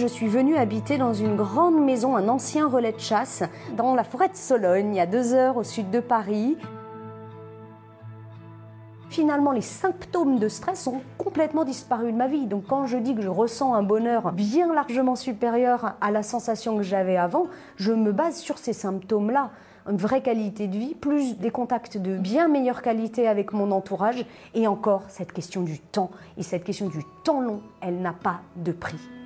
Je suis venue habiter dans une grande maison, un ancien relais de chasse, dans la forêt de Sologne, à deux heures au sud de Paris. Finalement, les symptômes de stress ont complètement disparu de ma vie. Donc quand je dis que je ressens un bonheur bien largement supérieur à la sensation que j'avais avant, je me base sur ces symptômes-là. Une vraie qualité de vie, plus des contacts de bien meilleure qualité avec mon entourage, et encore cette question du temps. Et cette question du temps long, elle n'a pas de prix.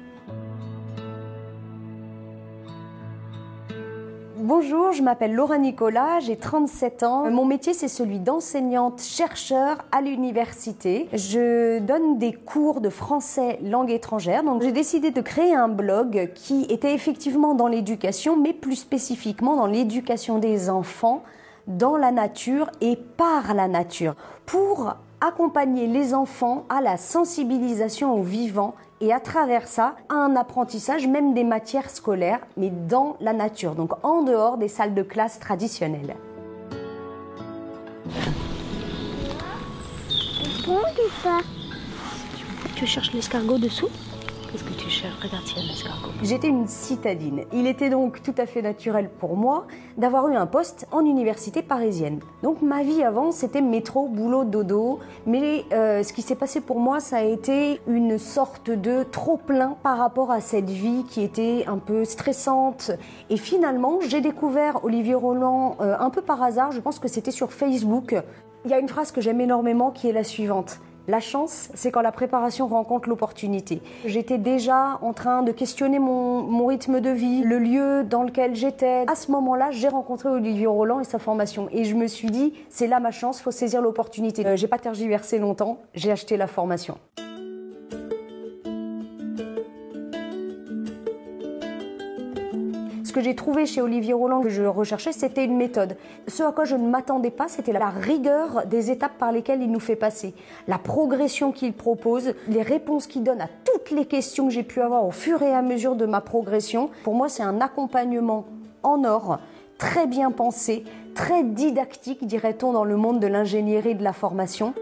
Bonjour, je m'appelle Laura Nicolas, j'ai 37 ans. Mon métier, c'est celui d'enseignante-chercheur à l'université. Je donne des cours de français langue étrangère. Donc, j'ai décidé de créer un blog qui était effectivement dans l'éducation, mais plus spécifiquement dans l'éducation des enfants dans la nature et par la nature pour accompagner les enfants à la sensibilisation au vivant et à travers ça, à un apprentissage même des matières scolaires, mais dans la nature, donc en dehors des salles de classe traditionnelles. Tu cherches l'escargot dessous? Qu'est-ce que tu cherches? J'étais une citadine. Il était donc tout à fait naturel pour moi d'avoir eu un poste en université parisienne. Donc ma vie avant, c'était métro, boulot, dodo. Mais euh, ce qui s'est passé pour moi, ça a été une sorte de trop plein par rapport à cette vie qui était un peu stressante. Et finalement, j'ai découvert Olivier Roland euh, un peu par hasard. Je pense que c'était sur Facebook. Il y a une phrase que j'aime énormément qui est la suivante. La chance, c'est quand la préparation rencontre l'opportunité. J'étais déjà en train de questionner mon, rythme de vie, le lieu dans lequel j'étais. À ce moment-là, j'ai rencontré Olivier Roland et sa formation. Et je me suis dit, c'est là ma chance, faut saisir l'opportunité. Euh, j'ai pas tergiversé longtemps, j'ai acheté la formation. Ce que j'ai trouvé chez Olivier Roland que je recherchais, c'était une méthode. Ce à quoi je ne m'attendais pas, c'était la rigueur des étapes par lesquelles il nous fait passer, la progression qu'il propose, les réponses qu'il donne à toutes les questions que j'ai pu avoir au fur et à mesure de ma progression. Pour moi, c'est un accompagnement en or, très bien pensé, très didactique, dirait-on, dans le monde de l'ingénierie et de la formation.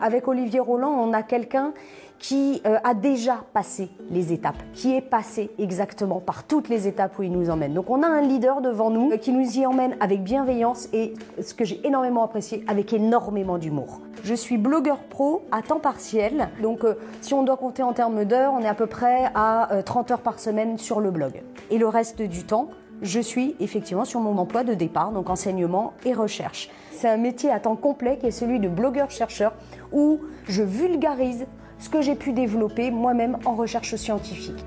Avec Olivier Roland, on a quelqu'un qui euh, a déjà passé les étapes, qui est passé exactement par toutes les étapes où il nous emmène. Donc on a un leader devant nous euh, qui nous y emmène avec bienveillance et ce que j'ai énormément apprécié, avec énormément d'humour. Je suis blogueur pro à temps partiel, donc euh, si on doit compter en termes d'heures, on est à peu près à 30 heures par semaine sur le blog. Et le reste du temps, je suis effectivement sur mon emploi de départ, donc enseignement et recherche. C'est un métier à temps complet qui est celui de blogueur-chercheur où je vulgarise ce que j'ai pu développer moi-même en recherche scientifique.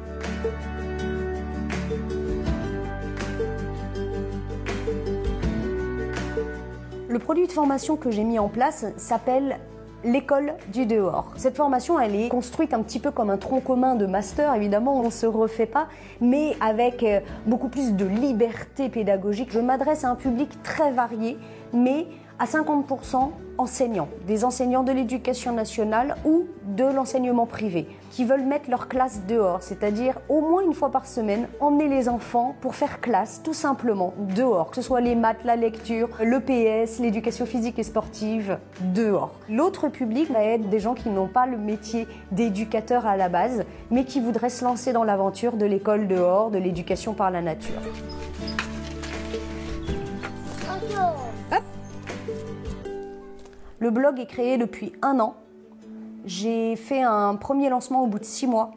Le produit de formation que j'ai mis en place s'appelle l'école du dehors. Cette formation, elle est construite un petit peu comme un tronc commun de master, évidemment, on ne se refait pas, mais avec euh, beaucoup plus de liberté pédagogique. Je m'adresse à un public très varié, mais à 50% enseignants, des enseignants de l'éducation nationale ou de l'enseignement privé, qui veulent mettre leur classe dehors, c'est-à-dire au moins une fois par semaine, emmener les enfants pour faire classe tout simplement dehors, que ce soit les maths, la lecture, l'EPS, l'éducation physique et sportive, dehors. L'autre public va être des gens qui n'ont pas le métier d'éducateur à la base, mais qui voudraient se lancer dans l'aventure de l'école dehors, de l'éducation par la nature. Le blog est créé depuis un an. J'ai fait un premier lancement au bout de six mois,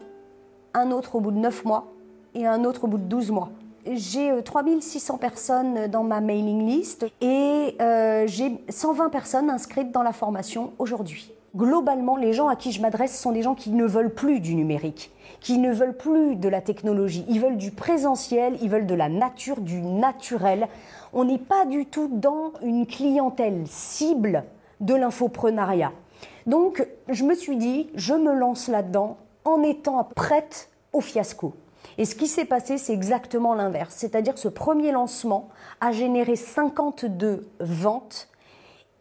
un autre au bout de neuf mois et un autre au bout de 12 mois. J'ai 3600 euh, personnes dans ma mailing list et euh, j'ai 120 personnes inscrites dans la formation aujourd'hui. Globalement, les gens à qui je m'adresse sont des gens qui ne veulent plus du numérique, qui ne veulent plus de la technologie, ils veulent du présentiel, ils veulent de la nature, du naturel. On n'est pas du tout dans une clientèle cible de l'infoprenariat. Donc, je me suis dit, je me lance là-dedans en étant prête au fiasco. Et ce qui s'est passé, c'est exactement l'inverse. C'est-à-dire ce premier lancement a généré 52 ventes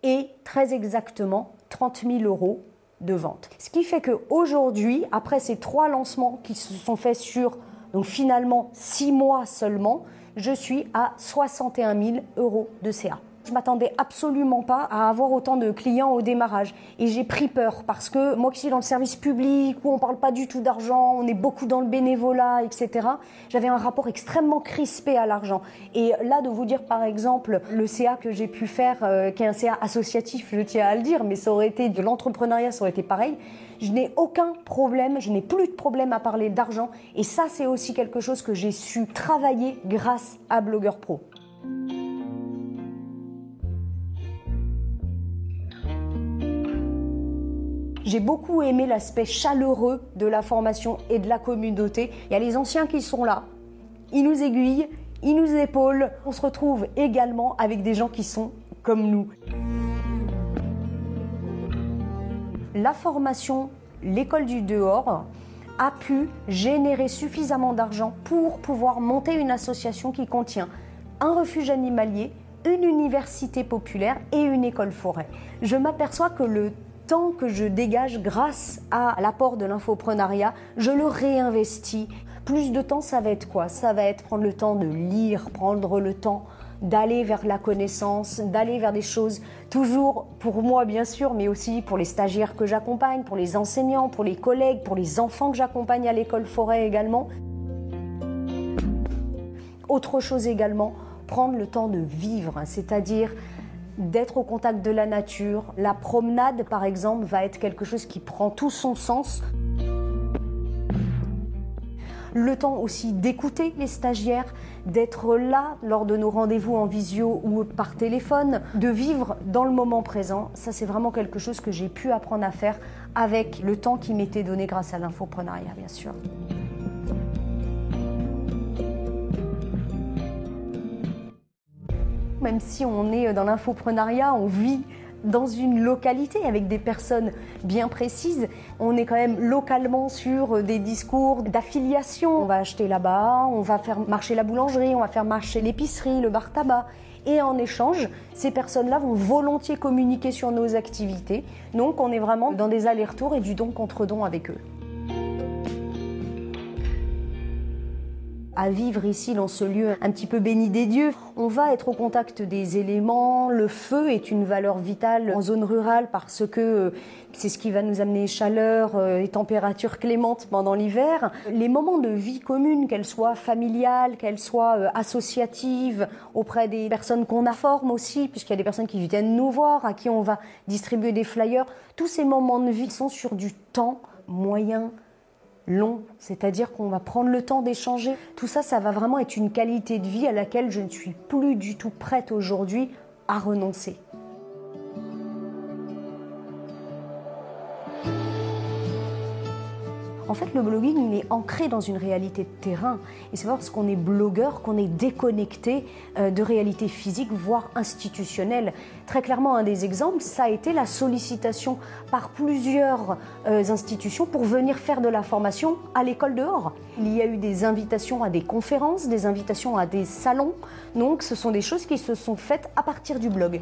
et très exactement 30 000 euros de ventes. Ce qui fait qu'aujourd'hui, après ces trois lancements qui se sont faits sur donc finalement six mois seulement, je suis à 61 000 euros de CA Je m'attendais absolument pas à avoir autant de clients au démarrage. Et j'ai pris peur parce que moi qui suis dans le service public, où on parle pas du tout d'argent, on est beaucoup dans le bénévolat, etc., j'avais un rapport extrêmement crispé à l'argent. Et là, de vous dire par exemple, le CA que j'ai pu faire, euh, qui est un CA associatif, je tiens à le dire, mais ça aurait été de l'entrepreneuriat, ça aurait été pareil. Je n'ai aucun problème, je n'ai plus de problème à parler d'argent. Et ça, c'est aussi quelque chose que j'ai su travailler grâce à Blogueur Pro. J'ai beaucoup aimé l'aspect chaleureux de la formation et de la communauté. Il y a les anciens qui sont là, ils nous aiguillent, ils nous épaulent. On se retrouve également avec des gens qui sont comme nous. La formation, l'école du dehors, a pu générer suffisamment d'argent pour pouvoir monter une association qui contient un refuge animalier, une université populaire et une école forêt. Je m'aperçois que le temps que je dégage grâce à l'apport de l'infoprenariat, je le réinvestis. Plus de temps, ça va être quoi? Ça va être prendre le temps de lire, prendre le temps d'aller vers la connaissance, d'aller vers des choses toujours pour moi bien sûr, mais aussi pour les stagiaires que j'accompagne, pour les enseignants, pour les collègues, pour les enfants que j'accompagne à l'école forêt également. Autre chose également, prendre le temps de vivre, c'est-à-dire d'être au contact de la nature. La promenade, par exemple, va être quelque chose qui prend tout son sens. Le temps aussi d'écouter les stagiaires, d'être là lors de nos rendez-vous en visio ou par téléphone, de vivre dans le moment présent. Ça, c'est vraiment quelque chose que j'ai pu apprendre à faire avec le temps qui m'était donné grâce à l'infoprenariat, bien sûr. Même si on est dans l'infoprenariat, on vit dans une localité avec des personnes bien précises. On est quand même localement sur des discours d'affiliation. On va acheter là-bas, on va faire marcher la boulangerie, on va faire marcher l'épicerie, le bar tabac. Et en échange, ces personnes-là vont volontiers communiquer sur nos activités. Donc on est vraiment dans des allers-retours et du don contre don avec eux. À vivre ici dans ce lieu un petit peu béni des dieux. On va être au contact des éléments. Le feu est une valeur vitale en zone rurale parce que euh, c'est ce qui va nous amener chaleur euh, et température clémente pendant l'hiver. Les moments de vie commune, qu'elles soient familiales, qu'elles soient euh, associatives, auprès des personnes qu'on informe aussi, puisqu'il y a des personnes qui viennent nous voir, à qui on va distribuer des flyers, tous ces moments de vie sont sur du temps moyen long, c'est-à-dire qu'on va prendre le temps d'échanger. Tout ça, ça va vraiment être une qualité de vie à laquelle je ne suis plus du tout prête aujourd'hui à renoncer. En fait, le blogging, il est ancré dans une réalité de terrain. Et c'est parce qu'on est blogueur qu'on est déconnecté euh, de réalité physique, voire institutionnelle. Très clairement, un des exemples, ça a été la sollicitation par plusieurs euh, institutions pour venir faire de la formation à l'école dehors. Il y a eu des invitations à des conférences, des invitations à des salons. Donc, ce sont des choses qui se sont faites à partir du blog.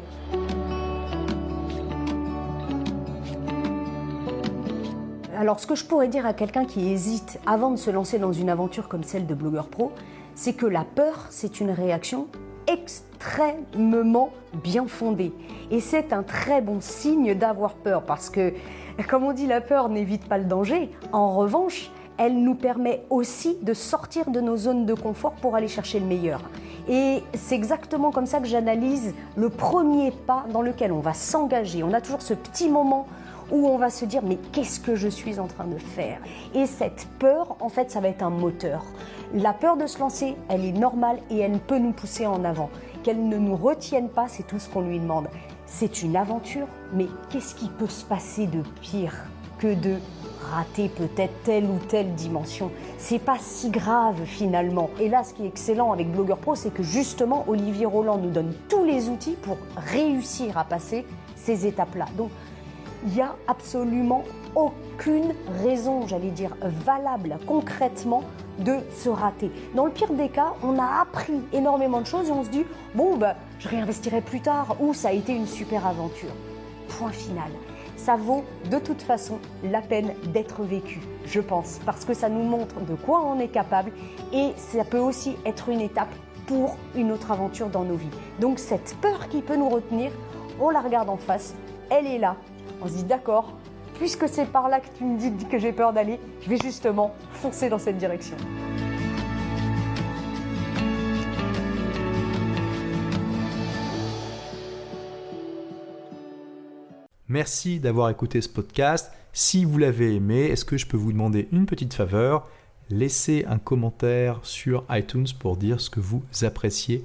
Alors, ce que je pourrais dire à quelqu'un qui hésite avant de se lancer dans une aventure comme celle de blogueur pro, c'est que la peur, c'est une réaction extrêmement bien fondée. Et c'est un très bon signe d'avoir peur parce que, comme on dit, la peur n'évite pas le danger. En revanche, elle nous permet aussi de sortir de nos zones de confort pour aller chercher le meilleur. Et c'est exactement comme ça que j'analyse le premier pas dans lequel on va s'engager. On a toujours ce petit moment où on va se dire mais qu'est-ce que je suis en train de faire? Et cette peur, en fait, ça va être un moteur. La peur de se lancer, elle est normale et elle peut nous pousser en avant. Qu'elle ne nous retienne pas, c'est tout ce qu'on lui demande. C'est une aventure, mais qu'est-ce qui peut se passer de pire que de rater peut-être telle ou telle dimension? C'est pas si grave finalement. Et là, ce qui est excellent avec Blogueur Pro, c'est que justement, Olivier Roland nous donne tous les outils pour réussir à passer ces étapes-là. Donc, il n'y a absolument aucune raison, j'allais dire, valable concrètement de se rater. Dans le pire des cas, on a appris énormément de choses et on se dit, bon, bah, je réinvestirai plus tard ou ça a été une super aventure. Point final. Ça vaut de toute façon la peine d'être vécu, je pense, parce que ça nous montre de quoi on est capable et ça peut aussi être une étape pour une autre aventure dans nos vies. Donc cette peur qui peut nous retenir, on la regarde en face, elle est là. On se dit d'accord, puisque c'est par là que tu me dis que j'ai peur d'aller, je vais justement foncer dans cette direction. Merci d'avoir écouté ce podcast. Si vous l'avez aimé, est-ce que je peux vous demander une petite faveur? Laissez un commentaire sur iTunes pour dire ce que vous appréciez